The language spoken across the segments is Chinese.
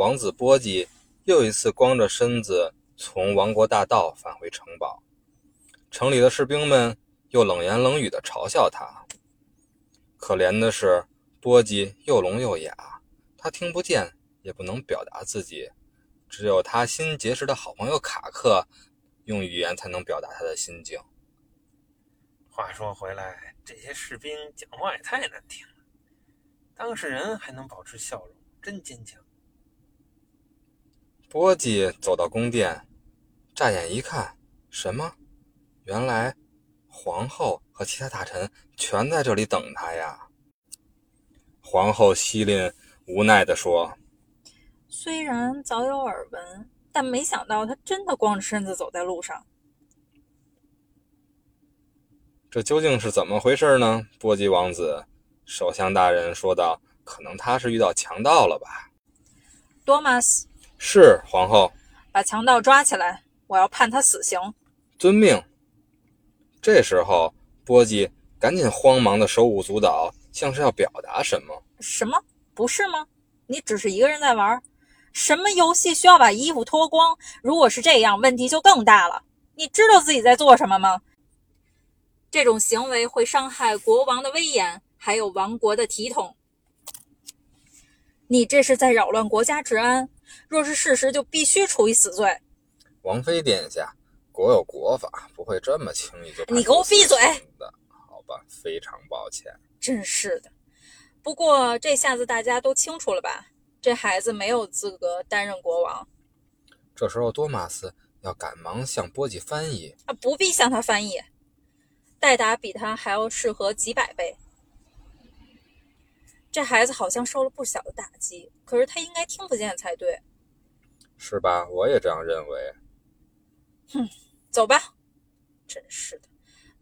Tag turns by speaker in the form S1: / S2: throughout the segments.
S1: 王子波吉又一次光着身子从王国大道返回城堡，城里的士兵们又冷言冷语地嘲笑他。可怜的是，波吉又聋又哑，他听不见，也不能表达自己，只有他新结识的好朋友卡克，用语言才能表达他的心境。
S2: 话说回来，这些士兵讲话也太难听了，当事人还能保持笑容，真坚强。
S1: 波吉走到宫殿，乍眼一看，什么？原来皇后和其他大臣全在这里等他呀！皇后西林无奈地说：“
S3: 虽然早有耳闻，但没想到他真的光着身子走在路上。
S1: 这究竟是怎么回事呢？”波吉王子，首相大人说道：“可能他是遇到强盗了吧？”
S3: 多马斯。
S1: 是皇后，
S3: 把强盗抓起来，我要判他死刑。
S1: 遵命。这时候，波吉赶紧慌忙的手舞足蹈，像是要表达什么。
S3: 什么？不是吗？你只是一个人在玩，什么游戏需要把衣服脱光？如果是这样，问题就更大了。你知道自己在做什么吗？这种行为会伤害国王的威严，还有王国的体统。你这是在扰乱国家治安。若是事实，就必须处以死罪。
S1: 王妃殿下，国有国法，不会这么轻易就……
S3: 你给我闭嘴！
S1: 的，好吧，非常抱歉。
S3: 真是的。不过这下子大家都清楚了吧？这孩子没有资格担任国王。
S1: 这时候，多马斯要赶忙向波吉翻译。
S3: 啊，不必向他翻译。戴达比他还要适合几百倍。这孩子好像受了不小的打击，可是他应该听不见才对，
S1: 是吧？我也这样认为。
S3: 哼，走吧。真是的，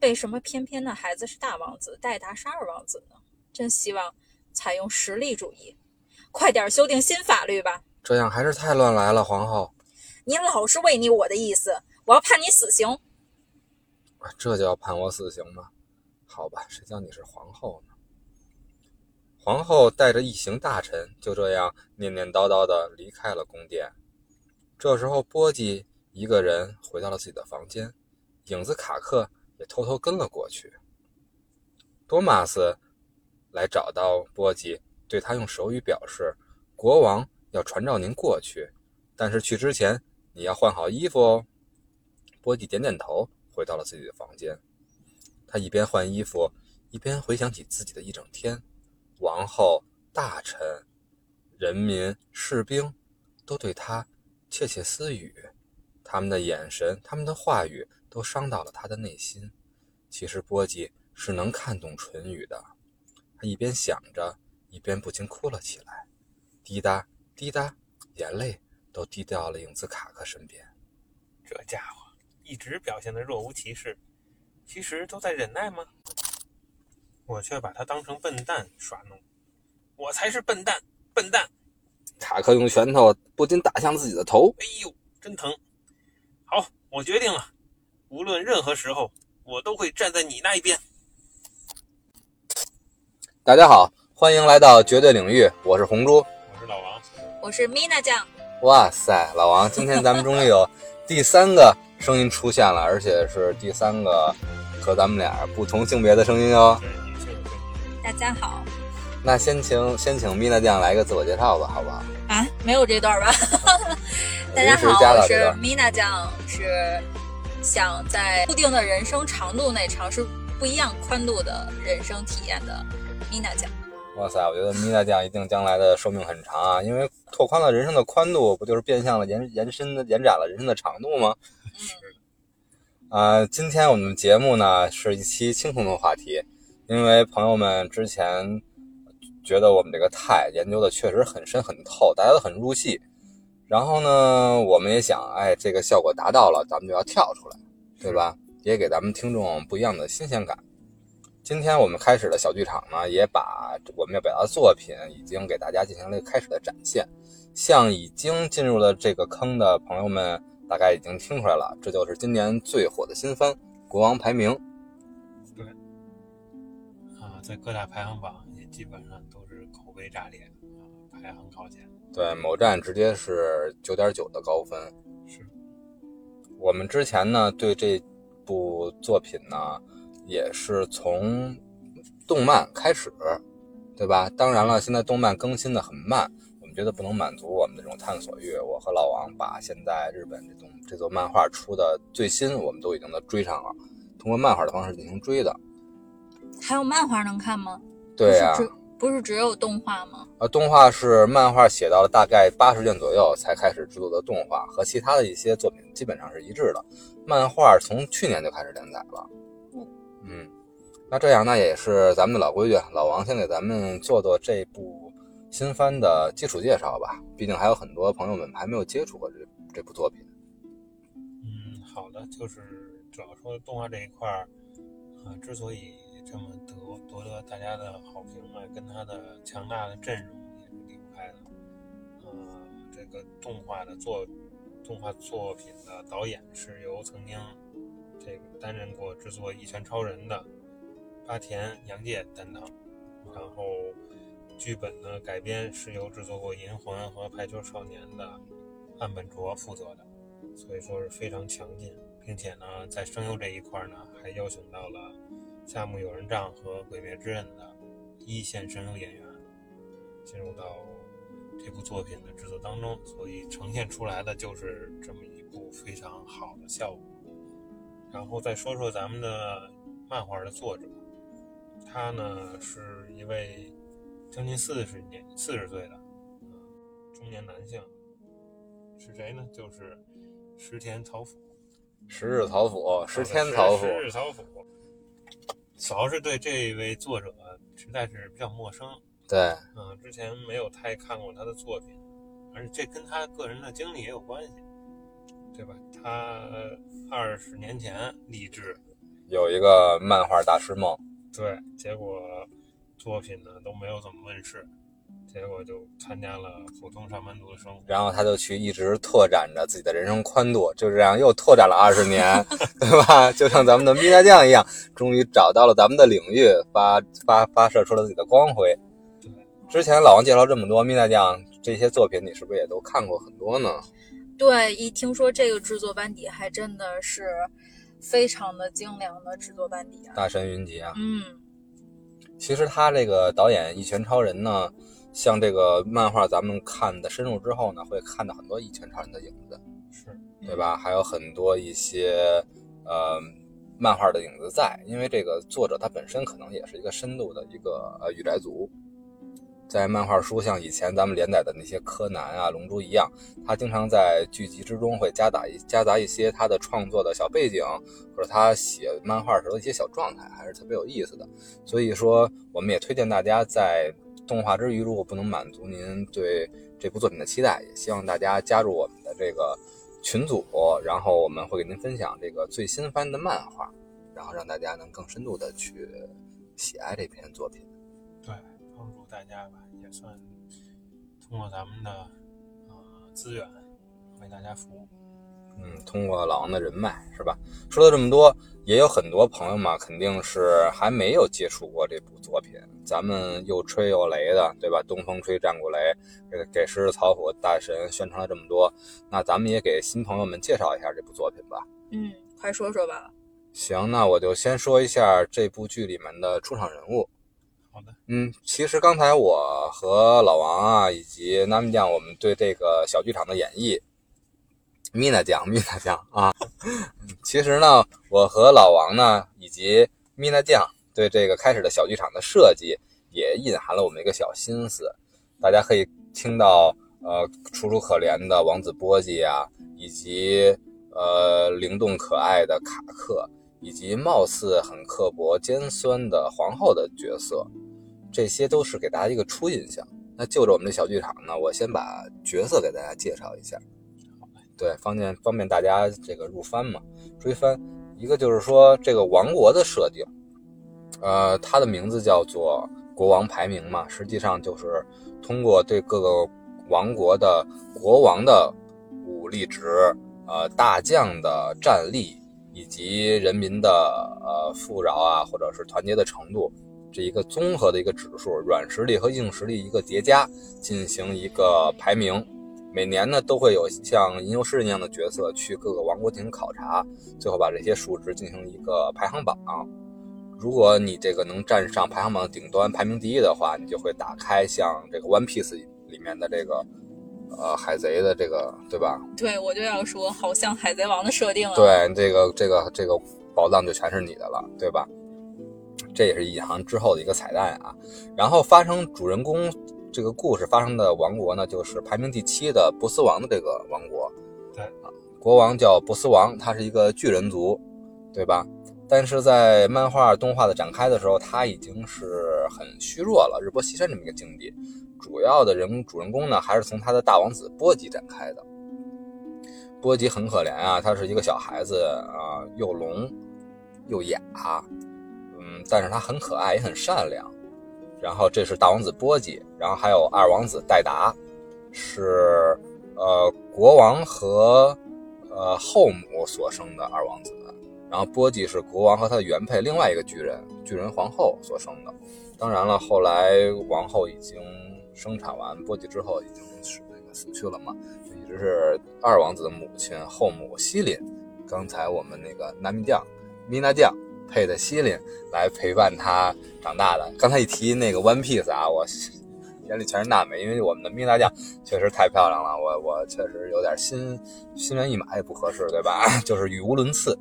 S3: 为什么偏偏那孩子是大王子，戴达是二王子呢？真希望采用实力主义，快点修订新法律吧。
S1: 这样还是太乱来了，皇后。
S3: 你老是违逆我的意思，我要判你死刑。
S1: 这就要判我死刑吗？好吧，谁叫你是皇后呢？皇后带着一行大臣就这样念念叨叨地离开了宫殿。这时候，波吉一个人回到了自己的房间，影子卡克也偷偷跟了过去。多马斯来找到波吉，对他用手语表示：“国王要传召您过去，但是去之前你要换好衣服哦。”波吉点点头，回到了自己的房间。他一边换衣服，一边回想起自己的一整天。王后、大臣、人民、士兵都对他窃窃私语，他们的眼神、他们的话语都伤到了他的内心。其实波吉是能看懂唇语的，他一边想着，一边不禁哭了起来，滴答滴答，眼泪都滴到了影子卡克身边。
S2: 这家伙一直表现得若无其事，其实都在忍耐吗？我却把他当成笨蛋耍弄，我才是笨蛋！笨蛋！
S1: 塔克用拳头不禁打向自己的头，
S2: 哎呦，真疼！好，我决定了，无论任何时候，我都会站在你那一边。
S1: 大家好，欢迎来到绝对领域，我是红猪，
S2: 我是老王，
S3: 我是米娜酱。
S1: 哇塞，老王，今天咱们终于有第三个声音出现了，而且是第三个和咱们俩不同性别的声音哦。
S3: 大家好，
S1: 那先请先请米娜酱来个自我介绍吧，好不好？
S3: 啊，没有这段吧？大家好，我是米娜酱，是想在固定的人生长度内尝试不一样宽度的人生体验的米娜酱。
S1: 哇塞，我觉得米娜酱一定将来的寿命很长啊，因为拓宽了人生的宽度，不就是变相的延延伸的延展了人生的长度吗？
S3: 嗯。
S1: 啊，今天我们节目呢是一期轻松的话题。因为朋友们之前觉得我们这个钛研究的确实很深很透，大家都很入戏。然后呢，我们也想，哎，这个效果达到了，咱们就要跳出来，对吧？也给咱们听众不一样的新鲜感。今天我们开始的小剧场呢，也把我们要表达的作品已经给大家进行了一个开始的展现。像已经进入了这个坑的朋友们，大概已经听出来了，这就是今年最火的新番《国王排名》。
S2: 在各大排行榜也基本上都是口碑炸裂啊，排行靠前。
S1: 对，某站直接是九点九的高分。
S2: 是
S1: 我们之前呢对这部作品呢也是从动漫开始，对吧？当然了，现在动漫更新的很慢，我们觉得不能满足我们的这种探索欲。我和老王把现在日本这种这座漫画出的最新，我们都已经都追上了，通过漫画的方式进行追的。
S3: 还有漫画能看吗？
S1: 对呀、
S3: 不是只不是只有动画吗？
S1: 呃，动画是漫画写到了大概八十卷左右才开始制作的动画，和其他的一些作品基本上是一致的。漫画从去年就开始连载了。嗯，那这样那也是咱们的老规矩，老王先给咱们做做这部新番的基础介绍吧。毕竟还有很多朋友们还没有接触过这这部作品。
S2: 嗯，好的，就是主要说动画这一块儿，啊，之所以这么得夺得大家的好评啊，跟他的强大的阵容也是离不开的。呃，这个动画的作动画作品的导演是由曾经这个担任过制作《一拳超人》的八田洋介担当，然后剧本的改编是由制作过《银魂》和《排球少年》的岸本卓负责的。所以说是非常强劲，并且呢，在声优这一块呢，还邀请到了《夏目友人帐》和《鬼灭之刃》的一线声优演员进入到这部作品的制作当中，所以呈现出来的就是这么一部非常好的效果。然后再说说咱们的漫画的作者，他呢是一位将近四十年四十岁的呃中年男性，是谁呢？就是石田草辅。
S1: 石日曹辅，十天草辅
S2: 十，日草辅，主要是对这位作者实在是比较陌生，
S1: 对，
S2: 嗯，之前没有太看过他的作品，而且这跟他个人的经历也有关系，对吧？他二十年前立志，
S1: 有一个漫画大师梦。
S2: 对，结果作品呢都没有怎么问世，结果就参加了普通上班族的生活。
S1: 然后他就去一直拓展着自己的人生宽度，就这样又拓展了二十年，对吧？就像咱们的咪大酱一样，终于找到了咱们的领域，发发发射出了自己的光辉。
S2: 对，
S1: 之前老王介绍这么多咪大酱这些作品，你是不是也都看过很多呢？
S3: 对，一听说这个制作班底，还真的是非常的精良的制作班底啊。
S1: 大神云集啊，
S3: 嗯，
S1: 其实他这个导演《一拳超人》呢，像这个漫画咱们看的深入之后呢，会看到很多《一拳超人》的影子。
S2: 是，
S1: 对吧？还有很多一些呃漫画的影子在，因为这个作者他本身可能也是一个深度的一个呃御宅族，在漫画书像以前咱们连载的那些柯南啊、龙珠一样，他经常在剧集之中会夹杂一夹杂一些他的创作的小背景，或者他写漫画时候的一些小状态，还是特别有意思的。所以说，我们也推荐大家在动画之余，如果不能满足您对这部作品的期待，也希望大家加入我们的这个群组，然后我们会给您分享这个最新番的漫画，然后让大家能更深度的去喜爱这篇作品。
S2: 对，帮助大家吧，也算通过咱们的呃资源为大家服务。
S1: 嗯，通过老王的人脉是吧？说了这么多，也有很多朋友嘛，肯定是还没有接触过这部作品。咱们又吹又雷的，对吧？东风吹，战鼓擂，给给狮子草虎大神宣传了这么多，那咱们也给新朋友们介绍一下这部作品吧。
S3: 嗯，快说说吧。
S1: 行，那我就先说一下这部剧里面的出场人物。
S2: 好的，
S1: 嗯，其实刚才我和老王啊，以及南米酱，我们对这个小剧场的演绎，米娜酱，米娜酱啊，其实呢，我和老王呢，以及米娜酱对这个开始的小剧场的设计，也隐含了我们一个小心思。大家可以听到，呃，楚楚可怜的王子波吉啊，以及呃灵动可爱的卡克，以及貌似很刻薄尖酸的皇后的角色，这些都是给大家一个初印象。那就着我们这小剧场呢，我先把角色给大家介绍一下。对，方便方便大家这个入番嘛，追番。一个就是说这个王国的设定，呃，它的名字叫做国王排名嘛，实际上就是通过对各个王国的国王的武力值、呃大将的战力以及人民的呃富饶啊，或者是团结的程度，这一个综合的一个指数，软实力和硬实力一个叠加，进行一个排名。每年呢都会有像吟游诗人一样的角色去各个王国进行考察，最后把这些数值进行一个排行榜。如果你这个能站上排行榜的顶端，排名第一的话，你就会打开像这个 One Piece 里面的这个呃海贼的这个，对吧？
S3: 对，我就要说，好像海贼王的设定啊。
S1: 对，这个这个这个宝藏就全是你的了，对吧？这也是隐藏之后的一个彩蛋啊。然后发生主人公这个故事发生的王国呢，就是排名第七的波斯王的这个王国。
S2: 对
S1: 啊，国王叫波斯王，他是一个巨人族，对吧？但是在漫画动画的展开的时候，他已经是很虚弱了，日薄西山这么一个境地。主要的人主人公呢，还是从他的大王子波吉展开的。波吉很可怜啊，他是一个小孩子啊，又聋又哑，嗯，但是他很可爱，也很善良。然后这是大王子波吉，然后还有二王子戴达，是呃国王和呃后母所生的二王子。然后波吉是国王和他的原配另外一个巨人巨人皇后所生的。当然了，后来王后已经生产完波吉之后，已经是那个死去了嘛，就一直是二王子的母亲后母西林。刚才我们那个南米酱米娜酱配的西林来陪伴他长大的。刚才一提那个 One Piece 啊，我眼里全是娜美，因为我们的米娜酱确实太漂亮了，我我确实有点心心猿意马也不合适，对吧？就是语无伦次。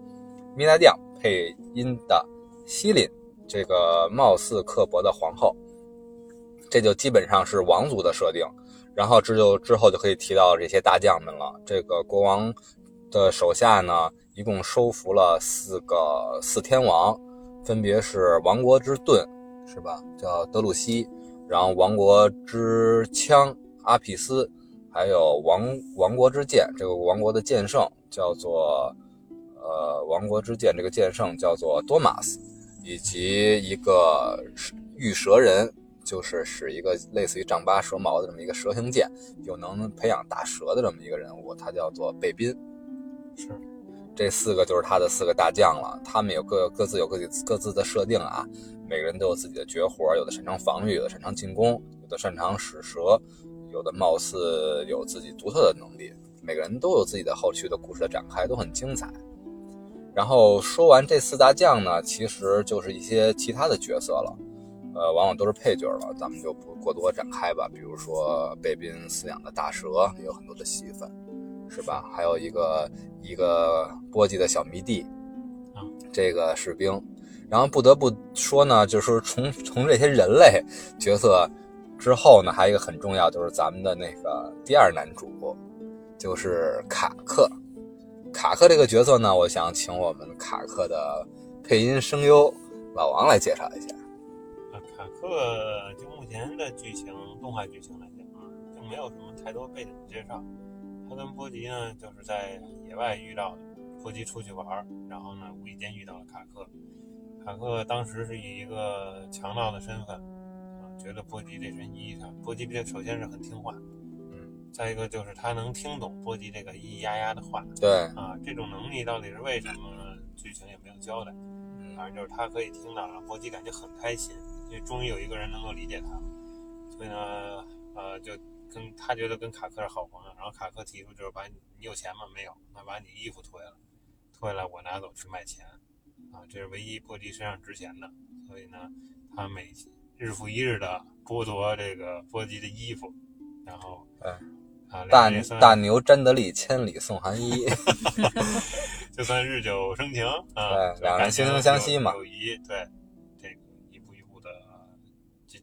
S1: 米娜酱配音的西林，这个貌似刻薄的皇后，这就基本上是王族的设定。然后这就之后就可以提到这些大将们了。这个国王的手下呢，一共收服了四个四天王，分别是王国之盾，是吧？叫德鲁西，然后王国之枪阿皮斯，还有王王国之剑，这个王国的剑圣叫做。呃，王国之剑这个剑圣叫做多马斯，以及一个玉蛇人，就是使一个类似于丈八蛇矛的这么一个蛇形剑，又能培养大蛇的这么一个人物，他叫做贝宾。
S2: 是，
S1: 这四个就是他的四个大将了。他们有各各自有各自各自的设定啊，每个人都有自己的绝活，有的擅长防御，有的擅长进攻，有的擅长使蛇，有的貌似有自己独特的能力。每个人都有自己的后续的故事的展开，都很精彩。然后说完这四大将呢，其实就是一些其他的角色了，呃，往往都是配角了，咱们就不过多展开吧。比如说贝宾饲养的大蛇也有很多的戏份，是吧？还有一个一个波吉的小迷弟，
S2: 啊，
S1: 这个士兵。然后不得不说呢，就是从从这些人类角色之后呢，还有一个很重要，就是咱们的那个第二男主，就是卡克。卡克这个角色呢，我想请我们卡克的配音声优老王来介绍一下。
S2: 啊，卡克就目前的剧情，动画剧情来讲啊，并没有什么太多背景介绍。他跟波吉呢，就是在野外遇到的。波吉出去玩，然后呢，无意间遇到了卡克。卡克当时是以一个强盗的身份啊，觉得波吉这身衣裳，波吉这首先是很听话。嗯再一个就是他能听懂波吉这个咿咿呀呀的话，
S1: 对
S2: 啊，这种能力到底是为什么呢？剧情也没有交代。反正就是他可以听到，让波吉感觉很开心，因为终于有一个人能够理解他了。所以呢，呃，就跟他觉得跟卡克是好朋友，然后卡克提出就是把你你有钱吗？没有，那把你衣服脱下来，脱下来我拿走去卖钱，啊，这是唯一波吉身上值钱的。所以呢，他每日复一日的剥夺这个波吉的衣服，然后
S1: 嗯。
S2: 啊，
S1: 大大牛詹德利千里送寒衣
S2: 就算日久生情啊，
S1: 对，两人惺惺相惜嘛，
S2: 友谊对，这个一步一步的提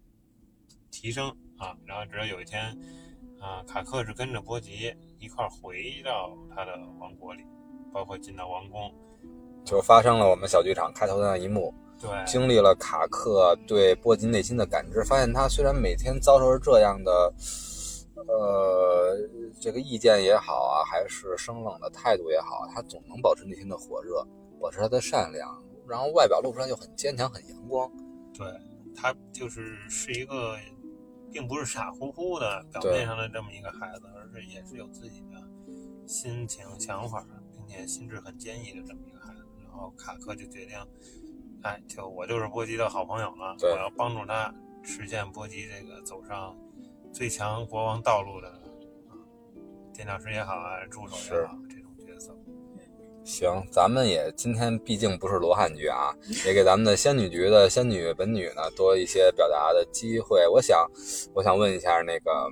S2: 提升啊，然后直到有一天啊，卡克是跟着波吉一块回到他的王国里，包括进到王宫，
S1: 就发生了我们小剧场开头的那一幕，
S2: 对，
S1: 经历了卡克对波吉内心的感知，发现他虽然每天遭受着这样的。呃，这个意见也好啊，还是生冷的态度也好，他总能保持内心的火热，保持他的善良，然后外表露出来就很坚强、很阳光。
S2: 对他就是是一个，并不是傻乎乎的表面上的这么一个孩子，而是也是有自己的心情、想法，并且心智很坚毅的这么一个孩子。然后卡克就决定，哎，就我就是波吉的好朋友了，我要帮助他实现波吉这个走上最强国王道路的啊，垫脚石也好啊，助手也好，这。
S1: 行，咱们也今天毕竟不是罗汉局啊，也给咱们的仙女局的仙女本女呢多一些表达的机会。我想，我想问一下那个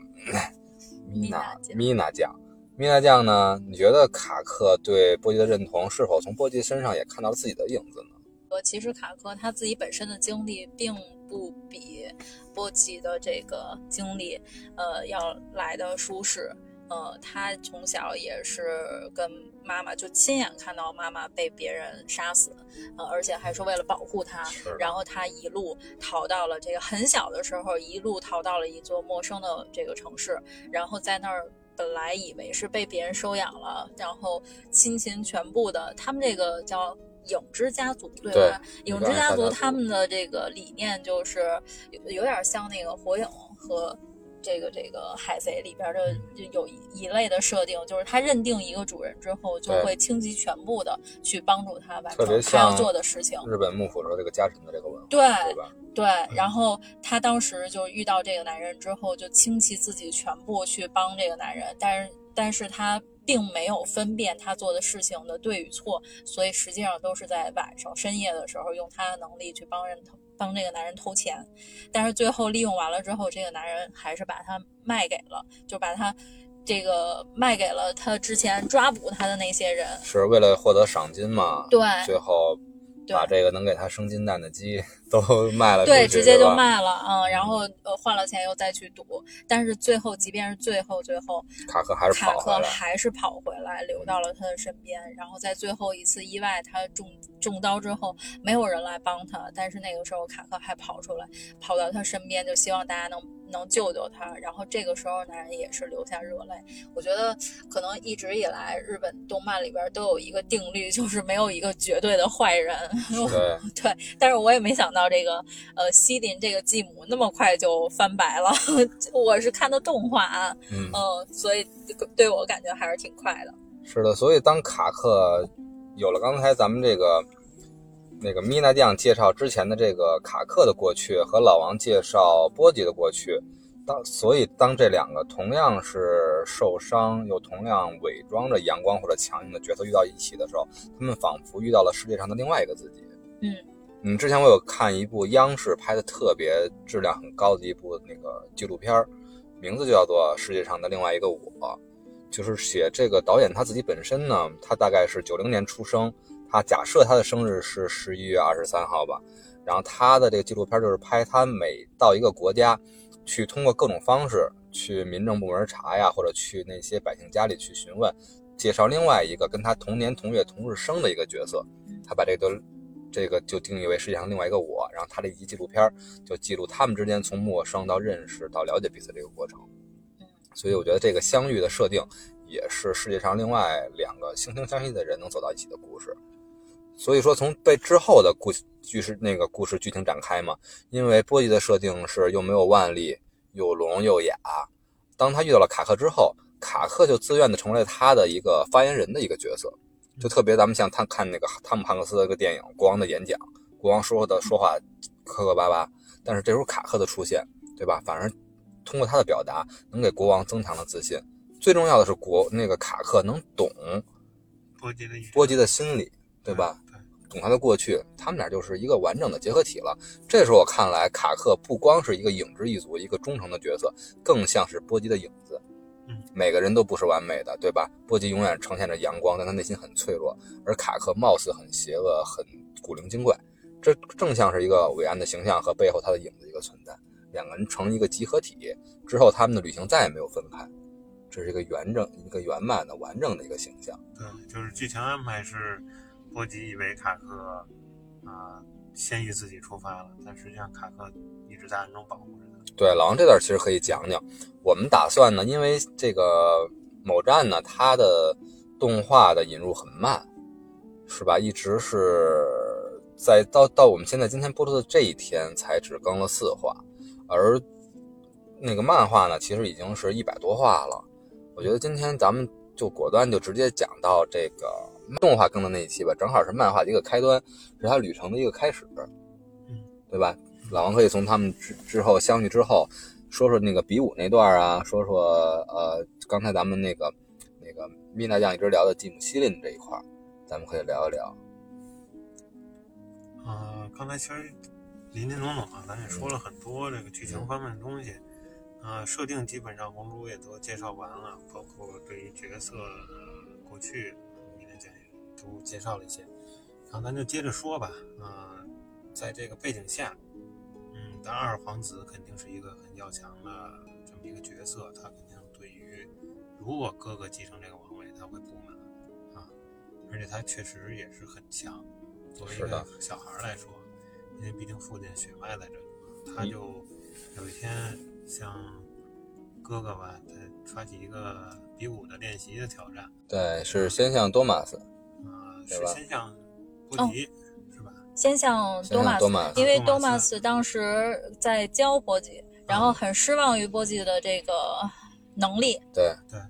S1: 米娜
S3: 酱
S1: 米娜酱，米娜酱呢？你觉得卡克对波吉的认同是否从波吉身上也看到了自己的影子呢？
S3: 呃，其实卡克他自己本身的经历并不比波吉的这个经历，呃，要来的舒适。呃，他从小也是跟妈妈就亲眼看到妈妈被别人杀死，呃，而且还是为了保护
S1: 他，
S3: 然后他一路逃到了这个很小的时候，一路逃到了一座陌生的这个城市，然后在那儿本来以为是被别人收养了，然后亲情全部的，他们这个叫影之家族，对吧？影之家族他们的这个理念就是有有点像那个火影和。这个这个海贼里边的就有一一类的设定，就是他认定一个主人之后，就会倾其全部的去帮助他完成他要做的事情。
S1: 日本幕府的这个家臣的这个文化，
S3: 对
S1: 对吧？
S3: 对，然后他当时就遇到这个男人之后，就倾其自己全部去帮这个男人，但是但是他并没有分辨他做的事情的对与错，所以实际上都是在晚上深夜的时候用他的能力去帮人偷帮这个男人偷钱，但是最后利用完了之后，这个男人还是把他卖给了，就把他这个卖给了他之前抓捕他的那些人。
S1: 是为了获得赏金嘛？
S3: 对
S1: 最后把这个能给他生金蛋的鸡都 卖了，
S3: 对，直接就卖了，嗯，然后呃换了钱又再去赌，但是最后即便是最后最后，
S1: 卡克还是
S3: 卡克
S1: 跑回来，
S3: 还是跑回来，留到了他的身边。然后在最后一次意外，他中中刀之后，没有人来帮他，但是那个时候卡克还跑出来，跑到他身边，就希望大家能能救救他。然后这个时候，男人也是流下热泪。我觉得可能一直以来日本动漫里边都有一个定律，就是没有一个绝对的坏人。
S1: 对，
S3: 对，但是我也没想到这个呃西林这个继母那么快就翻白了。我是看的动画啊，
S1: 嗯，
S3: 嗯，所以对我感觉还是挺快的。
S1: 是的，所以当卡克有了刚才咱们这个那个米娜酱介绍之前的这个卡克的过去和老王介绍波吉的过去，当所以当这两个同样是受伤又同样伪装着阳光或者强硬的角色遇到一起的时候，他们仿佛遇到了世界上的另外一个自己。
S3: 嗯
S1: 嗯，之前我有看一部央视拍的特别质量很高的一部那个纪录片，名字就叫做《世界上的另外一个我》，就是写这个导演他自己本身呢，他大概是九零年出生，他假设他的生日是十一月二十三号吧，然后他的这个纪录片就是拍他每到一个国家，去通过各种方式去民政部门查呀，或者去那些百姓家里去询问，介绍另外一个跟他同年同月同日生的一个角色，他把这个这个就定义为世界上另外一个我，然后他这一集纪录片就记录他们之间从陌生到认识到了解彼此这个过程。所以我觉得这个相遇的设定也是世界上另外两个惺惺相惜的人能走到一起的故事。所以说，从被之后的故剧是那个故事剧情展开嘛，因为波吉的设定是又没有万力，又聋又哑。当他遇到了卡克之后，卡克就自愿的成为了他的一个发言人的一个角色，就特别咱们像他看那个汤姆汉克斯的一个电影《国王的演讲》，国王说的说话磕磕巴巴，但是这时候卡克的出现，对吧？反而通过他的表达，能给国王增强了自信。最重要的是国那个卡克能懂
S2: 波吉的
S1: 波吉的心理，对吧？
S2: 对，
S1: 懂他的过去，他们俩就是一个完整的结合体了。这时候我看来，卡克不光是一个影之一族，一个忠诚的角色，更像是波吉的影子。
S2: 嗯，
S1: 每个人都不是完美的，对吧？波吉永远呈现着阳光，但他内心很脆弱；而卡克貌似很邪恶，很古灵精怪。这正像是一个伟岸的形象和背后他的影子一个存在，两个人成一个集合体之后，他们的旅行再也没有分开。这是一个完整、一个圆满的、完整的一个形象。
S2: 对，就是剧情安排是波吉以为卡克啊、先于自己出发了，但实际上卡克一直在暗中保护着他。
S1: 对，老王这段其实可以讲讲。我们打算呢，因为这个某站呢，它的动画的引入很慢，是吧？一直是在到到我们现在今天播出的这一天才只更了四话，而那个漫画呢，其实已经是一百多话了。我觉得今天咱们就果断就直接讲到这个动画更的那一期吧，正好是漫画的一个开端，是它旅程的一个开始，
S2: 嗯，
S1: 对吧？老王可以从他们之之后相遇之后，说说那个比武那段啊，说说呃，刚才咱们那个那个米娜酱一直聊的吉姆西林这一块儿，咱们可以聊一聊。
S2: 呃，刚才其实林林总总啊，咱也说了很多这个剧情方面的东西，啊、设定基本上红猪也都介绍完了，包括对于角色的过去，你的讲也都介绍了一些，然后咱就接着说吧，啊、在这个背景下，嗯，当然二皇子肯定是一个很要强的这么一个角色，他肯定对于如果哥哥继承这个王位，他会不满啊，而且他确实也是很强。作为一个小孩来说，因为毕竟父亲血脉在这里嘛，他
S1: 嗯
S2: 就有一天像哥哥吧，他发起一个比武的练习的挑战，
S1: 对，是先向多马斯，
S2: 啊、是先向波吉？
S3: 先向多马斯，因为
S2: 多
S3: 多马
S2: 斯
S3: 当时在教波吉，然后很失望于波吉的这个能力。
S1: 对
S2: 对，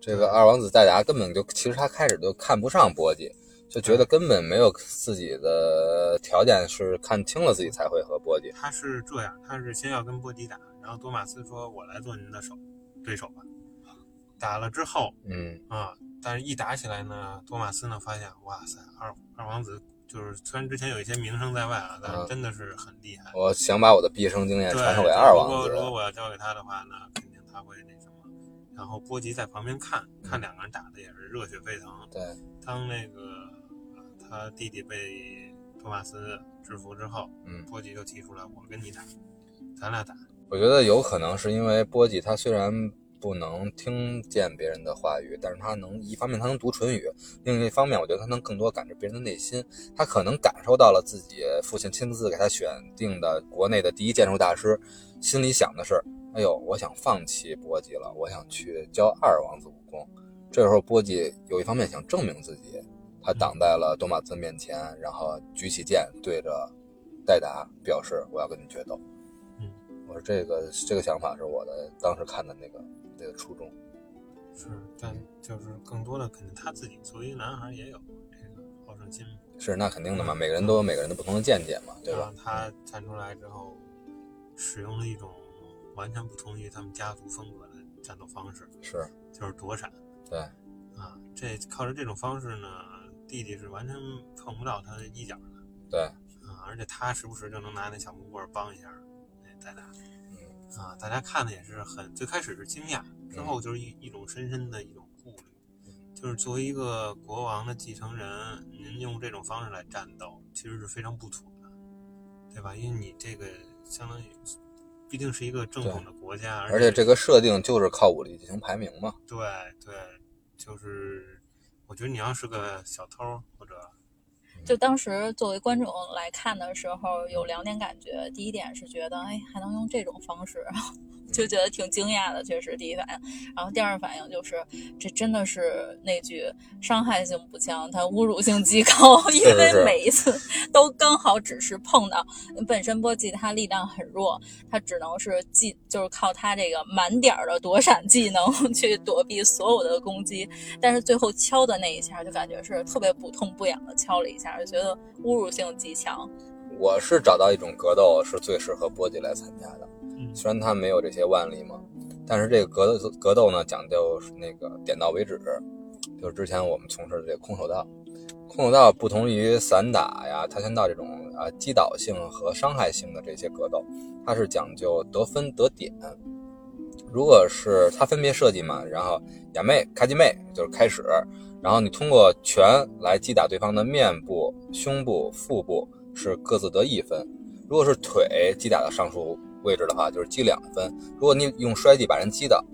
S1: 这个二王子戴达根本就其实他开始就看不上波吉，就觉得根本没有自己的条件是看清了自己才会和波吉。
S2: 他是这样，他是先要跟波吉打，然后多马斯说：“我来做您的手对手吧。”打了之后
S1: 嗯，
S2: 啊，但是一打起来呢，多马斯呢发现，哇塞，二二王子就是虽然之前有一些名声在外啊，但是
S1: 嗯
S2: 真的是很厉害。
S1: 我想把我的毕生经验，传授给二王
S2: 如果如果。我要交给他的话，呢肯定他会那什么。然后波吉在旁边看，看两个人打的也是热血沸腾。
S1: 对，
S2: 当那个呃他弟弟被托马斯制服之后，
S1: 嗯，
S2: 波吉就提出来，我跟你打，咱俩打。
S1: 我觉得有可能是因为波吉他虽然不能听见别人的话语，但是他能一方面他能读唇语，另一方面我觉得他能更多感知别人的内心。他可能感受到了自己父亲亲自给他选定的国内的第一剑术大师，心里想的是：哎呦，我想放弃波吉了，我想去教二王子武功。这时候波吉有一方面想证明自己，他挡在了多马兹面前，然后举起剑对着戴达表示我要跟你决斗。
S2: 嗯，
S1: 我说这个这个想法是我的当时看的那个那个初衷。
S2: 是，但就是更多的肯定他自己作为一个男孩也有这个好胜心，
S1: 是那肯定的嘛，每个人都有每个人的不同的见解嘛，对吧？
S2: 他站出来之后，使用了一种完全不同于他们家族风格的战斗方式，
S1: 是，
S2: 就是躲闪。
S1: 对，
S2: 啊，这靠着这种方式呢，弟弟是完全碰不到他的衣角的
S1: 对，
S2: 啊，而且他时不时就能拿那小木棍儿帮一下那戴达
S1: 嗯，
S2: 啊，大家看的也是很，最开始是惊讶，之后就是一一种深深的一种顾虑，就是作为一个国王的继承人，您用这种方式来战斗，其实是非常不妥的，对吧？因为你这个相当于毕竟是一个正统的国家，
S1: 而且这个设定就是靠武力进行排名嘛。
S2: 对对，就是我觉得你要是个小偷
S3: 就当时作为观众来看的时候，有两点感觉。第一点是觉得，哎，还能用这种方式，就觉得挺惊讶的，确实第一反应。然后第二反应就是，这真的是那句伤害性不强，它侮辱性极高，因为每一次都刚好只是碰到。本身波吉他力量很弱，他只能是技，就是靠他这个满点儿的躲闪技能 去躲避所有的攻击。但是最后敲的那一下，就感觉是特别不痛不痒的敲了一下，就觉得侮辱性极强。
S1: 我是找到一种格斗是最适合波吉来参加的，
S2: 嗯
S1: 虽然他没有这些腕力嘛，但是这个格斗格斗呢讲究那个点到为止，就是之前我们从事的这个空手道。空手道不同于散打呀、跆拳道这种啊击倒性和伤害性的这些格斗，它是讲究得分得点。如果是它分别设计嘛，然后亚妹、开机妹就是开始，然后你通过拳来击打对方的面部、胸部、腹部是各自得一分。如果是腿击打到上述位置的话，就是积两分。如果你用摔技把人击倒，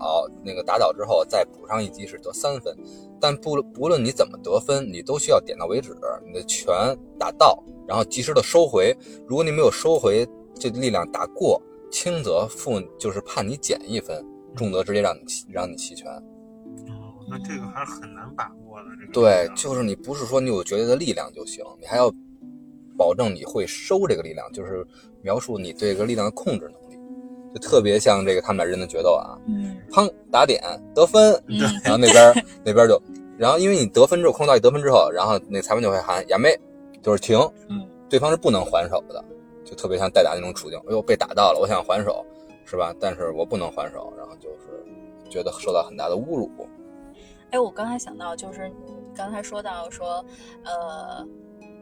S1: 那个打倒之后再补上一击是得三分。但不不论你怎么得分，你都需要点到为止，你的拳打到，然后及时的收回。如果你没有收回，这力量打过，轻则负就是判你减一分，重则直接让你让你弃权。
S2: 哦，那这个还是很难把握的。这个
S1: 对就是你不是说你有绝对的力量就行，你还要保证你会收这个力量，就是描述你对这个力量的控制能力。就特别像这个他们俩人的决斗啊，
S3: 嗯
S1: 砰打点得分，
S3: 嗯，
S1: 然后那边 那边就然后因为你得分之后，空道一得分之后，然后那裁判就会喊亚妹，就是停，
S3: 嗯，
S1: 对方是不能还手的，就特别像代打那种处境。哎呦，被打到了，我想还手，是吧？但是我不能还手，然后就是觉得受到很大的侮辱。
S3: 哎，我刚才想到，就是你刚才说到说，呃，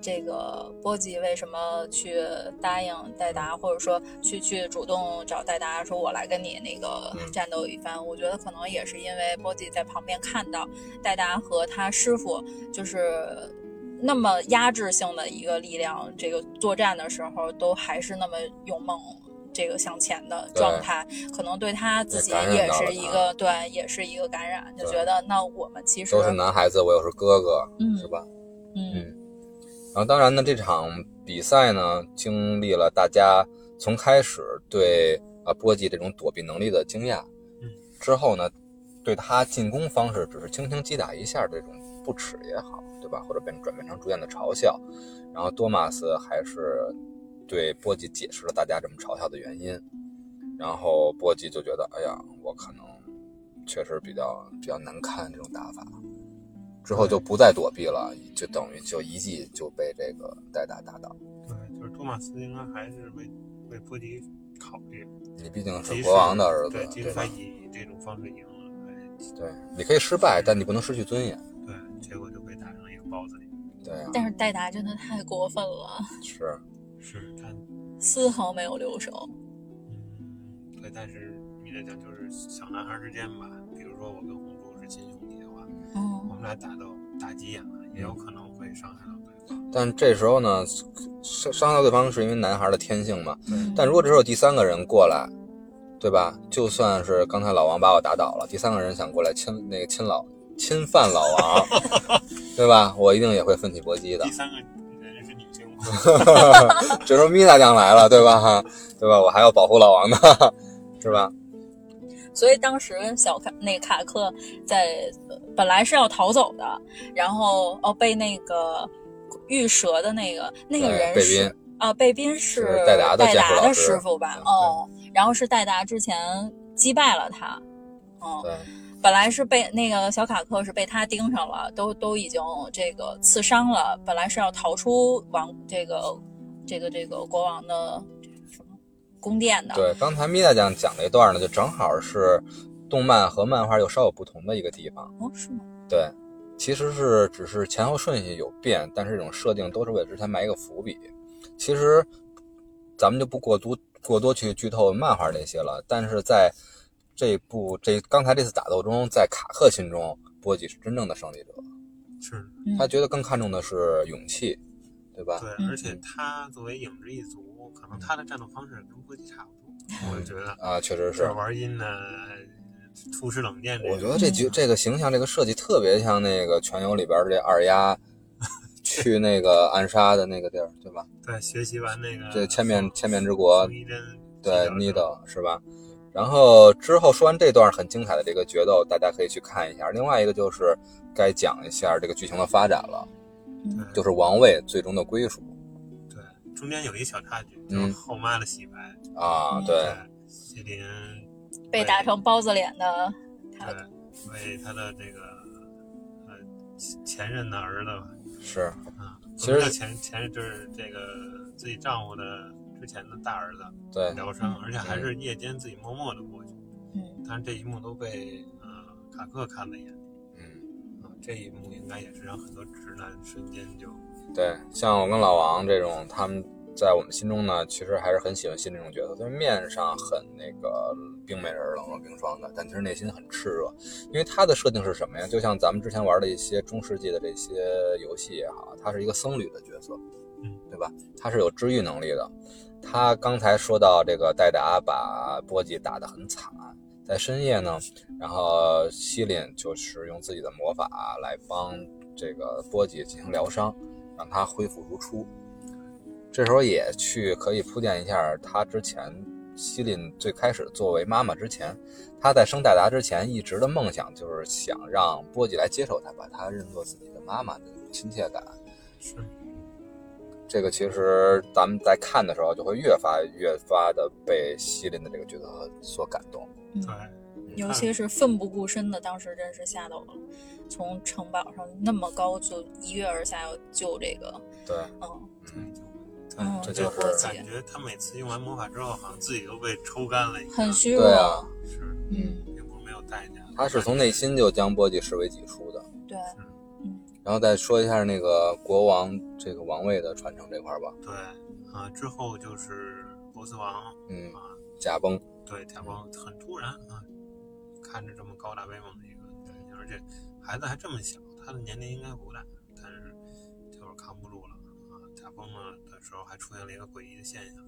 S3: 这个波吉为什么去答应戴达，或者说去去主动找戴达，说我来跟你那个
S1: 嗯
S3: 战斗一番？我觉得可能也是因为波吉在旁边看到戴达和他师傅就是那么压制性的一个力量，这个作战的时候都还是那么勇猛。这个向前的状态，可能对他自己
S1: 也
S3: 是一个对，也是一个感染，就觉得那我们其实
S1: 都是男孩子，我又是哥哥，
S3: 嗯
S1: 是吧？
S3: 嗯
S1: 嗯然后当然呢，这场比赛呢，经历了大家从开始对啊波吉这种躲避能力的惊讶，
S2: 嗯，
S1: 之后呢，对他进攻方式只是轻轻击打一下这种不耻也好，对吧？或者变转变成逐渐的嘲笑，然后多马斯还是对波吉解释了大家这么嘲笑的原因，然后波吉就觉得，哎呀，我可能确实比较比较难堪这种打法。之后就不再躲避了，就等于就一记就被这个戴达打倒。
S2: 对，就是托马斯应该还是为为波迪考虑，
S1: 你毕竟是国王的儿子
S2: 对，，他？以这种方式赢了，哎
S1: 对，你可以失败，但你不能失去尊严。
S2: 对，结果就被打成一个包子脸。
S1: 对啊，
S3: 但是戴达真的太过分了，
S1: 是，
S2: 是他，
S3: 丝毫没有留手。
S2: 嗯，对，但是你得讲，就是小男孩之间吧，比如说我跟的话，我
S3: 嗯
S2: 们俩打斗打急眼了，也有可能会伤害到对方。
S1: 但这时候呢，伤伤害到对方是因为男孩的天性嘛。
S3: 嗯
S1: 但如果这时候有第三个人过来，对吧？就算是刚才老王把我打倒了，第三个人想过来亲那个亲老侵犯老王，对吧？我一定也会奋起搏击的
S2: 第。三个人是女性吗？
S1: 这时候米娜将来了，对吧？对吧？我还要保护老王呢，是吧？
S3: 所以当时小卡那卡克在呃本来是要逃走的，然后哦被那个玉蛇的那个那个人是啊贝宾是
S1: 是戴达的师
S3: 师傅吧？哦，然后是戴达之前击败了他，嗯，
S1: 对，
S3: 本来是被那个小卡克是被他盯上了，都都已经这个刺伤了，本来是要逃出王这个这个这个国王的宫殿的，
S1: 对，刚才米娜酱讲了一段呢，就正好是动漫和漫画又稍有不同的一个地方。
S3: 哦是吗？
S1: 对，其实是只是前后顺序有变，但是这种设定都是为了之前埋一个伏笔。其实咱们就不过多过多去剧透漫画那些了，但是在这部这刚才这次打斗中，在卡克心中，波吉是真正的胜利者。
S2: 是，
S3: 嗯
S1: 他觉得更看重的是勇气，对吧？
S2: 对，
S3: 嗯
S2: 而且他作为影之一族，可能他的战斗方式跟波吉差不多，我觉得。
S1: 啊，确实是
S2: 这。玩阴的，突施冷箭。
S1: 我觉得这局这个形象这个设计特别像那个《全游》里边这二丫 去那个暗杀的那个地儿，对吧？
S2: 对学习完那个
S1: 这千面千面之国对 Needle 是吧？然后之后说完这段很精彩的这个决斗，大家可以去看一下。另外一个就是该讲一下这个剧情的发展了，就是王位最终的归属
S2: 对，中间有一小插曲，就
S1: 嗯
S2: 是后妈的洗白。
S1: 啊，
S3: 嗯
S1: 对。
S2: 对，西林
S3: 被打成包子脸的他。
S2: 对为他的这个呃前任的儿子。吧
S1: 是，
S2: 啊，
S1: 其实
S2: 不是前前任就是这个自己丈夫的之前的大儿子
S1: 对。
S2: 疗伤，而且还是夜间自己默默的过去。
S3: 嗯。
S2: 但是这一幕都被呃卡克看在眼里
S1: 嗯。
S2: 啊，这一幕应该也是让很多直男瞬间就
S1: 对，像我跟老王这种，他们在我们心中呢，其实还是很喜欢新这种角色。就是面上很那个冰美人冷若冰霜的，但其实内心很炽热。因为他的设定是什么呀？就像咱们之前玩的一些中世纪的这些游戏也好，他是一个僧侣的角色，
S2: 嗯，
S1: 对吧？他是有治愈能力的。他刚才说到这个戴达把波吉打得很惨，在深夜呢，然后西林就是用自己的魔法来帮这个波吉进行疗伤，让他恢复如初。这时候也去可以铺垫一下，他之前西林最开始作为妈妈之前，他在生戴达之前一直的梦想就是想让波吉来接受他，把他认作自己的妈妈的那种亲切感。
S2: 是
S1: 这个其实咱们在看的时候，就会越发越发的被西林的这个角色所感动。
S3: 嗯
S2: 对，
S1: 嗯
S3: 尤其是奋不顾身的，当时真是吓到了。从城堡上那么高就一跃而下要救这个，
S1: 对，
S3: 嗯
S1: 嗯，
S3: 嗯，
S1: 这就是
S3: 波吉
S2: 感觉他每次用完魔法之后，好像自己都被抽干了一样。
S3: 很虚弱。
S1: 对啊，
S2: 是，
S3: 嗯，
S2: 并不是没有代价。
S1: 他是从内心就将波吉视为己出的。
S3: 对，嗯
S1: 然后再说一下那个国王这个王位的传承这块吧，
S2: 对，啊，之后就是波斯王
S1: 嗯，
S2: 啊，
S1: 驾崩，
S2: 对，驾崩很突然啊，看着这么高大威猛的一个人，而且孩子还这么小，他的年龄应该不大，但是就是扛不住了啊，驾崩了的时候还出现了一个诡异的现象，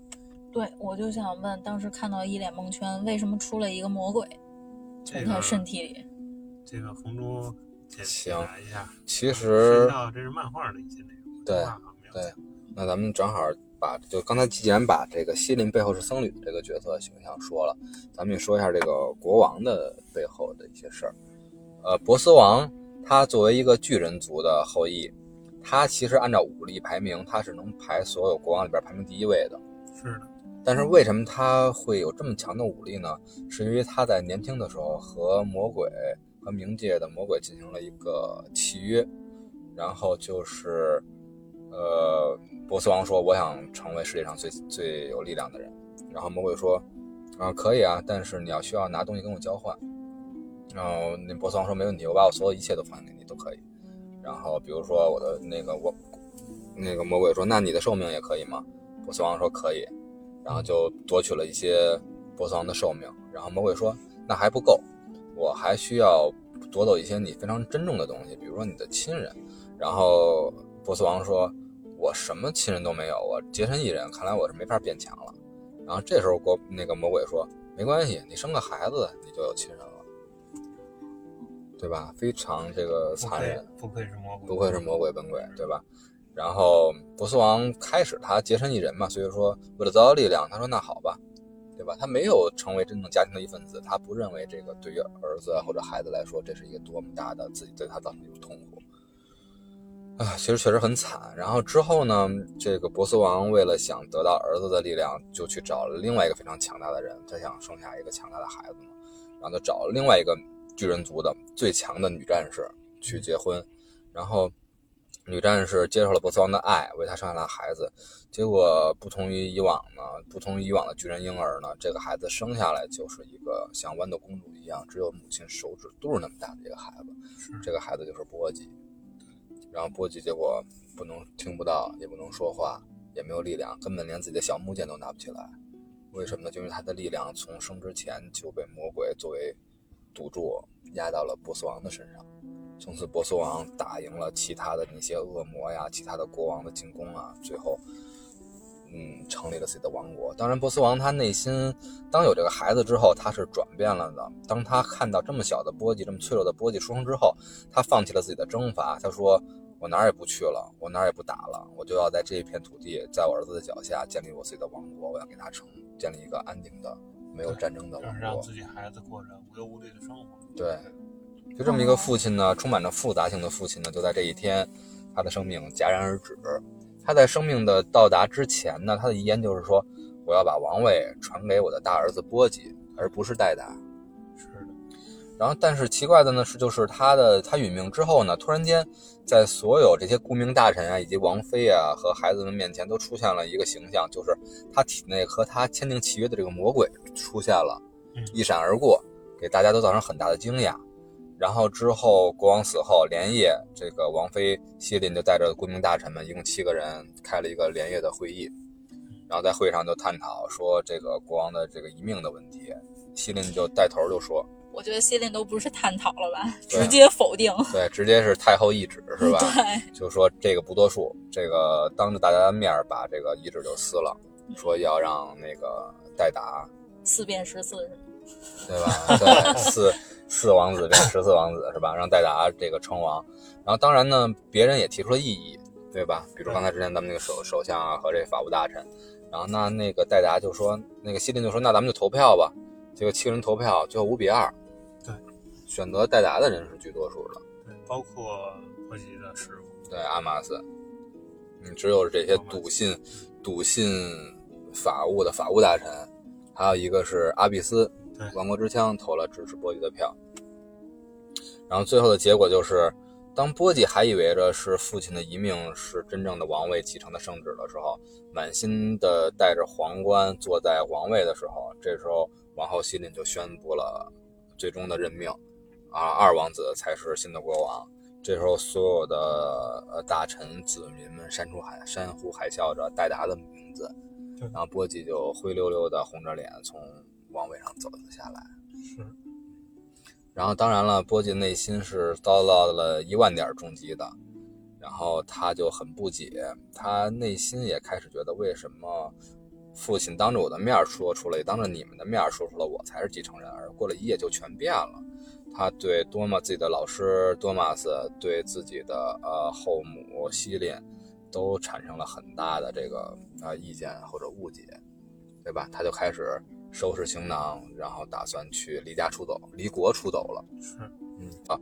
S3: 对，我就想问，当时看到一脸蒙圈，为什么出了一个魔鬼
S2: 这个
S3: 从他身体里？
S2: 这个红珠解解
S1: 行
S2: 答一下，
S1: 其
S2: 实
S1: 实
S2: 际上这是漫画的一些内容，
S1: 对
S2: 动画好像没有
S1: 对
S2: 讲
S1: 那咱们正好把就刚才既然把这个西林背后是僧侣的这个角色形象说了，咱们也说一下这个国王的背后的一些事儿。呃，波斯王他作为一个巨人族的后裔，他其实按照武力排名，他是能排所有国王里边排名第一位的。
S2: 是的，
S1: 但是为什么他会有这么强的武力呢？是因为他在年轻的时候和魔鬼和冥界的魔鬼进行了一个契约，然后就是，呃，波斯王说我想成为世界上最最有力量的人，然后魔鬼说，啊可以啊，但是你要需要拿东西跟我交换，然后那波斯王说没问题，我把我所有一切都还给你都可以，然后比如说我的那个我，那个魔鬼说那你的寿命也可以吗？波斯王说可以，然后就夺取了一些波斯王的寿命。然后魔鬼说：“那还不够，我还需要夺走一些你非常珍重的东西，比如说你的亲人。”然后波斯王说：“我什么亲人都没有，我洁身一人，看来我是没法变强了。”然后这时候国那个魔鬼说：“没关系，你生个孩子，你就有亲人了，对吧？非常这个残忍。”
S2: 不愧是魔鬼，
S1: 不愧是魔鬼本鬼，对吧？然后波斯王开始他洁身一人嘛，所以说为了得到力量，他说那好吧，对吧？他没有成为真正家庭的一份子，他不认为这个对于儿子或者孩子来说，这是一个多么大的自己对他造成的一种痛苦。啊，其实确实很惨。然后之后呢，这个波斯王为了想得到儿子的力量，就去找了另外一个非常强大的人，他想生下一个强大的孩子嘛，然后就找了另外一个巨人族的最强的女战士去结婚，然后女战士接受了波斯王的爱，为他生下了孩子。结果不同于以往呢，不同于以往的巨人婴儿呢，这个孩子生下来就是一个像豌豆公主一样，只有母亲手指肚那么大的一个孩子。这个孩子就是波吉，然后波吉结果不能听不到，也不能说话，也没有力量，根本连自己的小木剑都拿不起来。为什么呢？就因为他的力量从生之前就被魔鬼作为赌注压到了波斯王的身上。从此，波斯王打赢了其他的那些恶魔呀，其他的国王的进攻啊，最后，嗯，成立了自己的王国。当然，波斯王他内心当有这个孩子之后，他是转变了的。当他看到这么小的波吉，这么脆弱的波吉出生之后，他放弃了自己的征伐。他说：“我哪儿也不去了，我哪儿也不打了，我就要在这一片土地，在我儿子的脚下建立我自己的王国。我要给他成建立一个安定的、没有战争的王国。
S2: 就是让自己孩子过着无忧无虑的生活。
S1: 对，就这么一个父亲呢，充满着复杂性的父亲呢，就在这一天，他的生命戛然而止。他在生命的到达之前呢，他的遗言就是说，我要把王位传给我的大儿子波吉，而不是戴达。然后，但是奇怪的呢是，就是他的他殒命之后呢，突然间，在所有这些顾命大臣啊，以及王妃啊和孩子们面前，都出现了一个形象，就是他体内和他签订契约的这个魔鬼出现了，
S2: 嗯
S1: 一闪而过，给大家都造成很大的惊讶。然后之后，国王死后，连夜，这个王妃西林就带着顾命大臣们，一共七个人，开了一个连夜的会议，然后在会上就探讨说这个国王的这个遗命的问题。西林就带头就说，
S3: 我觉得西林都不是探讨了吧，直接否定。
S1: 对，直接是太后懿旨是吧？
S3: 对，
S1: 就说这个不作数，这个当着大家的面儿把这个懿旨就撕了，说要让那个戴达，
S3: 四变十四是吗？
S1: 对吧？对，四四王子变十四王子是吧？让戴达这个称王。然后当然呢，别人也提出了异议，对吧？比如刚才之前咱们那个首首相啊和这法务大臣，然后那那个戴达就说，那个西林就说，那咱们就投票吧。结果七个人投票，最后五比二，
S2: 对，
S1: 选择代达的人是居多数的。
S2: 对，包括波吉的师傅，
S1: 对，阿玛斯，嗯，只有这些笃信、笃信法务的法务大臣，还有一个是阿比斯，
S2: 对
S1: 王国之枪投了支持波吉的票。然后最后的结果就是，当波吉还以为着是父亲的遗命是真正的王位继承的圣旨的时候，满心的戴着皇冠坐在王位的时候，这时候王后西林就宣布了最终的任命，啊，二王子才是新的国王。这时候，所有的呃大臣子民们山出海山呼海啸着戴达的名字，然后波吉就灰溜溜的红着脸从王位上走了下来。
S2: 是，
S1: 然后当然了，波吉内心是遭到了一万点重击的，然后他就很不解，他内心也开始觉得为什么父亲当着我的面说出了，也当着你们的面说出了我才是继承人，而过了一夜就全变了。他对多玛自己的老师多马斯，对自己的呃后母西林，都产生了很大的这个呃意见或者误解，对吧？他就开始收拾行囊，然后打算去离家出走，离国出走了。
S2: 是，
S1: 嗯啊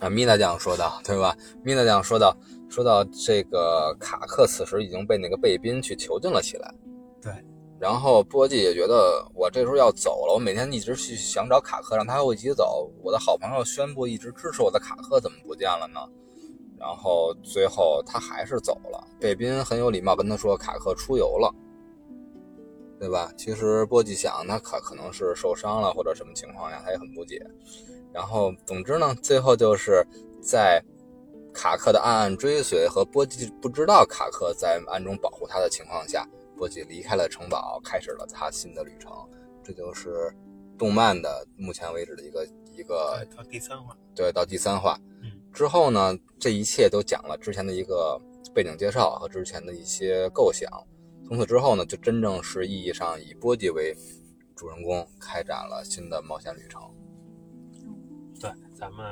S1: 啊，米娜酱说到，对吧？米娜酱说到，说到这个卡克此时已经被那个贝宾去囚禁了起来。然后波吉也觉得我这时候要走了，我每天一直去想找卡克，让他和我一起走。我的好朋友宣布一直支持我的卡克怎么不见了呢？然后最后他还是走了。贝宾很有礼貌跟他说卡克出游了，对吧？其实波吉想，那可可能是受伤了或者什么情况呀，他也很不解。然后总之呢，最后就是在卡克的暗暗追随和波吉不知道卡克在暗中保护他的情况下。波吉离开了城堡，开始了他新的旅程。这就是动漫的目前为止的一个一个
S2: 到第三话，
S1: 对，到第三话。
S2: 嗯，
S1: 之后呢，这一切都讲了之前的一个背景介绍和之前的一些构想。从此之后呢，就真正是意义上以波吉为主人公，开展了新的冒险旅程。
S2: 对，咱们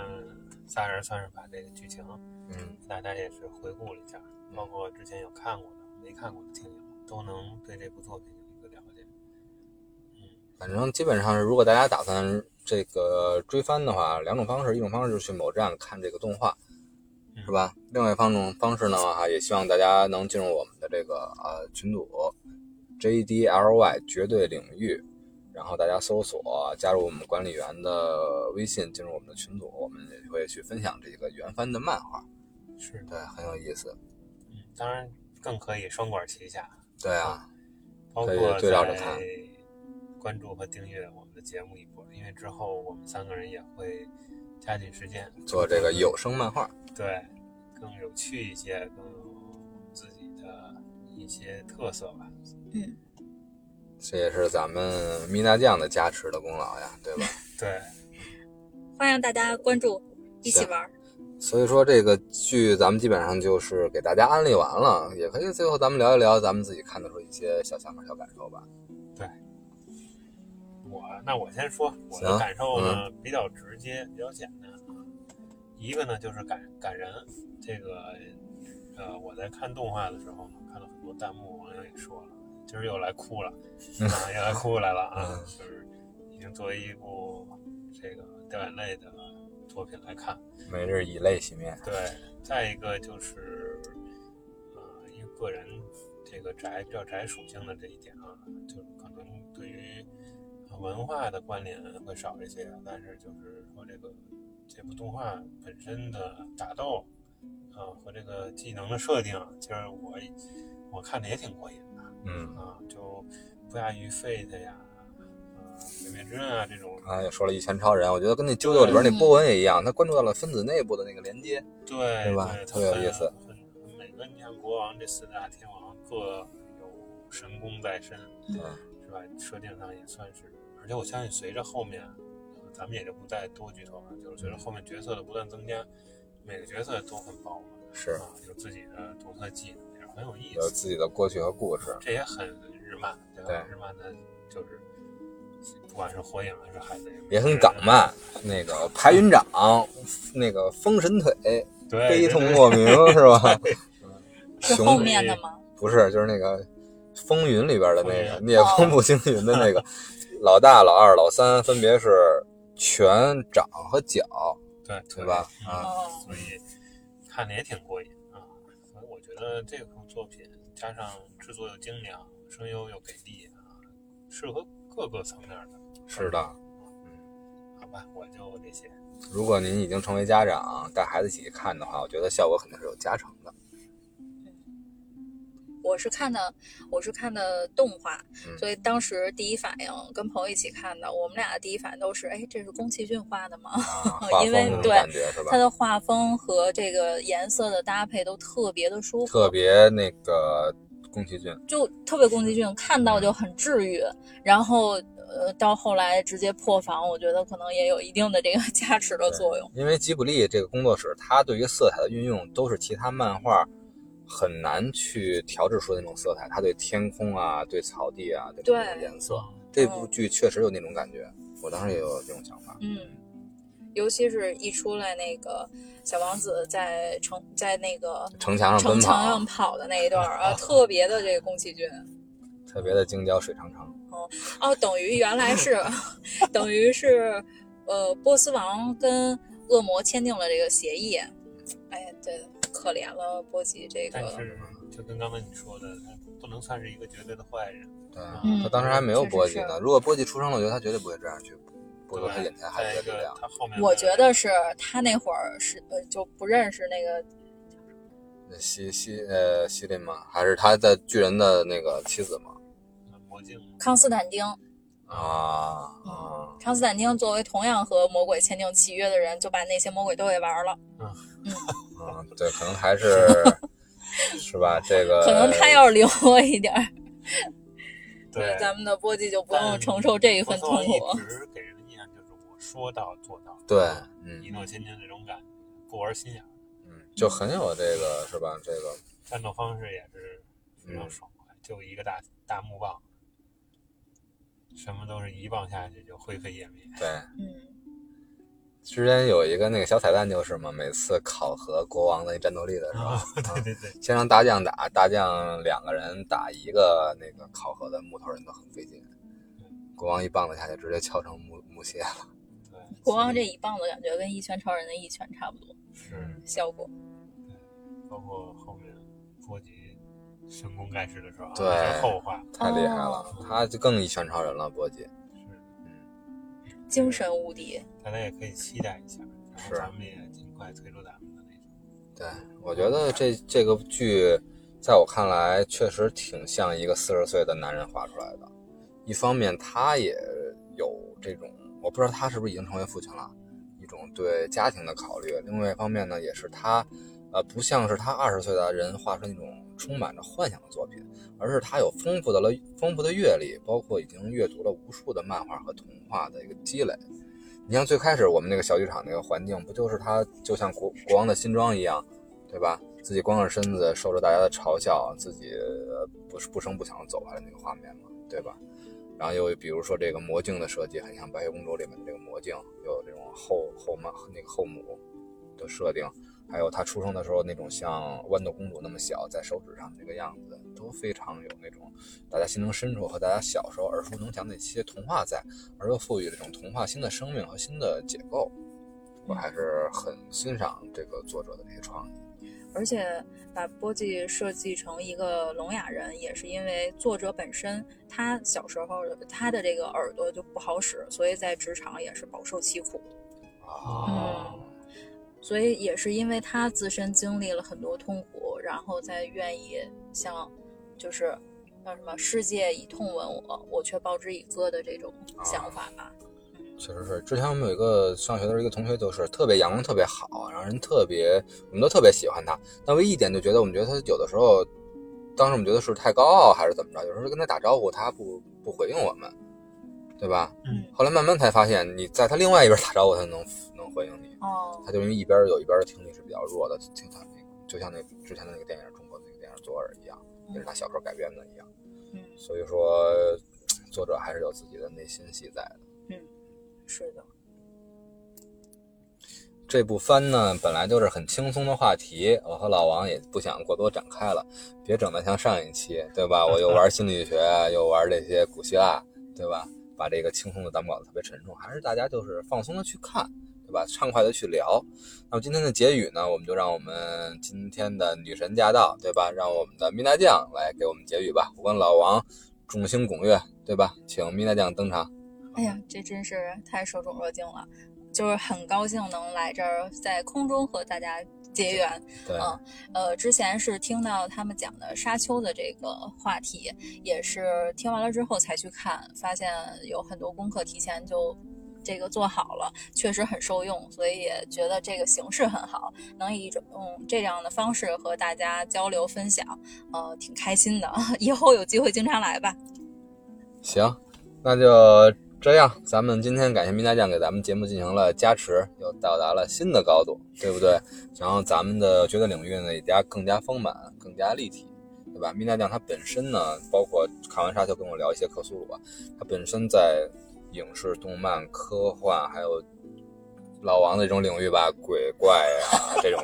S2: 仨人算是把这个剧情，
S1: 嗯，
S2: 大家也是回顾了一下，包括之前有看过的、没看过的听友。都能对这部作品有一个了解。
S1: 嗯，反正基本上是，如果大家打算这个追番的话，两种方式，一种方式就是去某站看这个动画，是吧？另外一种方式呢，哈，也希望大家能进入我们的这个呃群组 JDLY 绝对领域，然后大家搜索加入我们管理员的微信，进入我们的群组，我们也会去分享这个原番的漫画，
S2: 是
S1: 对，很有意思。
S2: 嗯，当然更可以双管齐下。
S1: 对啊，
S2: 包括
S1: 对照着看，
S2: 关注和订阅我们的节目一波，因为之后我们三个人也会加紧时间
S1: 做这个有声漫画，
S2: 对，更有趣一些，更有自己的一些特色吧。
S3: 嗯，
S1: 这也是咱们米娜酱的加持的功劳呀，对吧？
S2: 对，
S3: 欢迎大家关注，一起玩。
S1: 所以说这个剧咱们基本上就是给大家安利完了，也可以最后咱们聊一聊咱们自己看得出一些小想法、小感受吧。
S2: 对，我那我先说我的感受呢，嗯、比较直接，比较简单啊。一个呢就是感感人，这个呃我在看动画的时候呢，看到很多弹幕网友也说了，今儿又来哭了，啊又来哭来了啊，就是已经作为一部这个掉眼泪的作品来看。
S1: 每日以泪洗面。
S2: 对，再一个就是，呃，因为个人这个宅比较宅属性的这一点啊，就是可能对于文化的关联会少一些，但是就是说这个这部动画本身的打斗，啊、呃、和这个技能的设定，其实我我看着也挺过瘾的，
S1: 嗯
S2: 啊，就不亚于 Fate 呀。鬼灭之刃啊，这种
S1: 啊，也说了一拳超人，我觉得跟那啾啾里边那波纹也一样，他关注到了分子内部的那个连接，
S2: 对
S1: 对吧？特别有意思。
S2: 每个你像国王这四大天王各有神功在身，
S1: 嗯，
S2: 是吧？设定上也算是，而且我相信随着后面，咱们也就不再多剧透了，就是随着后面角色的不断增加，每个角色都很饱满，
S1: 是
S2: 啊，有自己的独特技能，也是很有意思，
S1: 有自己的过去和故事，
S2: 这也很日漫，对吧？
S1: 对
S2: 日漫的就是。不管是火影还是海贼，
S1: 也很港漫。那个排云掌，那个风神腿，悲痛莫名 是吧？
S3: 是后面的吗？
S1: 不是，就是那个风云里边的那个聂风不惊云的那个老大、老二、老三，分别是拳、掌和脚，
S2: 对
S1: 对吧？啊，
S2: 所以看着也挺过瘾啊。所以我觉得这部作品加上制作又精良，声优又给力啊，适合。各个层面的，
S1: 是的，嗯
S2: 好吧，我就这些。
S1: 如果您已经成为家长，带孩子一起看的话，我觉得效果肯定是有加成的。
S3: 我是看的，我是看的动画，
S1: 嗯
S3: 所以当时第一反应跟朋友一起看的，我们俩的第一反应都是，哎，这是宫崎骏画的吗？因为对
S1: 感觉是吧
S3: 它？的画风和这个颜色的搭配都特别的舒服，
S1: 特别那个宫崎骏，
S3: 就特别宫崎骏，看到就很治愈。然后呃，到后来直接破防，我觉得可能也有一定的这个 加持的作用。
S1: 因为吉卜力这个工作室，它对于色彩的运用都是其他漫画很难去调制出的那种色彩。它对天空啊、对草地啊
S3: 对
S1: 颜色，这部剧确实有那种感觉。我当时也有这种想法。
S3: 嗯，尤其是一出来那个小王子在城在那个
S1: 城墙上
S3: 城
S1: 奔跑
S3: 墙上，跑的那一段儿啊，特别的这个宫崎骏。
S1: 特别的京郊水长城。
S3: 哦哦，等于原来是，等于是，呃，波斯王跟恶魔签订了这个协议。哎呀，这可怜了波吉这个，
S2: 但是就跟刚才你说的，他不能算是一个绝对的坏人。
S1: 对，
S3: 嗯
S1: 他当时还没有波吉呢。如果波吉出生了，我觉得他绝对不会这样去剥夺他
S2: 对
S1: 眼前孩
S2: 再一个
S1: 子的力量。
S2: 他后面
S3: 我觉得是他那会儿是呃就不认识那个
S1: 西西呃西林吗？还是他在巨人的那个妻子吗？
S2: 魔镜
S3: 康斯坦丁。
S1: 啊啊！
S3: 康斯坦丁作为同样和魔鬼签订契约的人，就把那些魔鬼都给玩了。
S1: 嗯，对，可能还是 是吧？这个
S3: 可能他要是灵活一点儿，
S2: 对
S3: 咱们的波吉就不用承受这一份痛苦。
S2: 一直 给说到做到，
S1: 对，嗯
S2: 一诺千金这种感觉，不玩心眼儿，
S1: 嗯，就很有这个是吧？这个
S2: 战斗方式也是非常爽快，就一个大大木棒，什么都是一棒下去就灰飞烟灭。
S1: 对，
S3: 嗯，
S1: 之前有一个那个小彩蛋就是嘛，每次考核国王的战斗力的时候，
S2: 对对对，
S1: 先让大将打，大将两个人打一个那个考核的木头人都很费劲，国王一棒子下去直接敲成木木屑了。
S2: 对
S3: 国王这一棒子感觉跟一拳超人的一拳差不多，
S2: 是
S3: 效果。
S2: 包括后面波吉神功盖世的时候啊，
S1: 对
S2: 后话，
S1: 太厉害了，他就更一拳超人了，波吉。
S2: 是嗯
S3: 精神无敌。
S2: 大家也可以期待一下，然
S1: 是
S2: 后咱们也尽快推出咱们的那种。
S1: 对，我觉得这这个剧，在我看来确实挺像一个四十岁的男人画出来的。一方面，他也有这种，我不知道他是不是已经成为父亲了，一种对家庭的考虑；另外一方面呢，也是他，呃，不像是他二十岁的人画出那种充满着幻想的作品，而是他有丰富的了丰富的阅历，包括已经阅读了无数的漫画和童话的一个积累。你像最开始我们那个小剧场那个环境，不就是他就像国国王的新装一样，对吧？自己光着身子，受着大家的嘲笑，自己不是不声不响地走下来那个画面嘛，对吧？然后又比如说这个魔镜的设计，很像白雪公主里面的这个魔镜，又有这种后后妈那个后母的设定，还有她出生的时候那种像豌豆公主那么小，在手指上这个样子，都非常有那种大家心灵深处和大家小时候耳熟能详的一些童话在，而又赋予这种童话新的生命和新的结构。我还是很欣赏这个作者的这些创意。
S3: 而且把波吉设计成一个聋哑人，也是因为作者本身他小时候他的这个耳朵就不好使，所以在职场也是饱受其苦。
S1: 嗯，
S3: 所以也是因为他自身经历了很多痛苦，然后才愿意像就是叫什么“世界以痛吻我，我却报之以歌”的这种想法吧。
S1: 确实是。之前我们有一个上学的时候一个同学，就是特别阳光，特别好，然后人特别，我们都特别喜欢他。但唯一一点就觉得，我们觉得他有的时候，当时我们觉得是太高傲还是怎么着，有时候跟他打招呼，他不不回应我们，对吧？
S2: 嗯，
S1: 后来慢慢才发现，你在他另外一边打招呼，他能能回应你。
S3: 哦，
S1: 他就因为一边有一边的听力是比较弱的，听他那个，就像那之前的那个电影，中国的那个电影《左耳》一样，也是他小时候改编的一样。
S3: 嗯，
S1: 所以说，作者还是有自己的内心戏在的。
S3: 是的，
S1: 这部番呢，本来就是很轻松的话题，我和老王也不想过多展开了，别整得像上一期，对吧？我又玩心理学，又玩这些古希腊，对吧？把这个轻松的咱们搞得特别沉重，还是大家就是放松的去看，对吧？畅快的去聊。那么今天的结语呢，我们就让我们今天的女神驾到，对吧？让我们的米娜酱来给我们结语吧。我跟老王众星拱月，对吧？请米娜酱登场。
S3: 哎呀，这真是太受宠若惊了，就是很高兴能来这儿，在空中和大家结缘。
S1: 对，
S3: 嗯呃，之前是听到他们讲的沙丘的这个话题，也是听完了之后才去看，发现有很多功课提前就这个做好了，确实很受用，所以也觉得这个形式很好，能以一种嗯这样的方式和大家交流分享，呃，挺开心的。以后有机会经常来吧。
S1: 行，那就这样。咱们今天感谢米大酱给咱们节目进行了加持，又到达了新的高度，对不对？然后咱们的绝对领域呢也加更加丰满，更加立体，对吧？米大酱他本身呢，包括看完沙丘跟我聊一些克苏鲁啊，他本身在影视、动漫、科幻还有老王的这种领域吧，鬼怪啊这种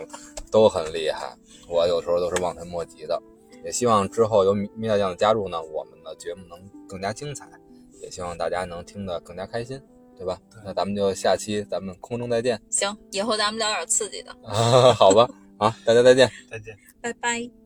S1: 都很厉害，我有时候都是望尘莫及的。也希望之后有米米大酱的加入呢，我们的节目能更加精彩，也希望大家能听得更加开心，对吧？
S2: 对
S1: 那咱们就下期咱们空中再见，
S3: 行，以后咱们聊点刺激的，
S1: 好吧？啊，大家再见。
S2: 再见。
S3: 拜拜。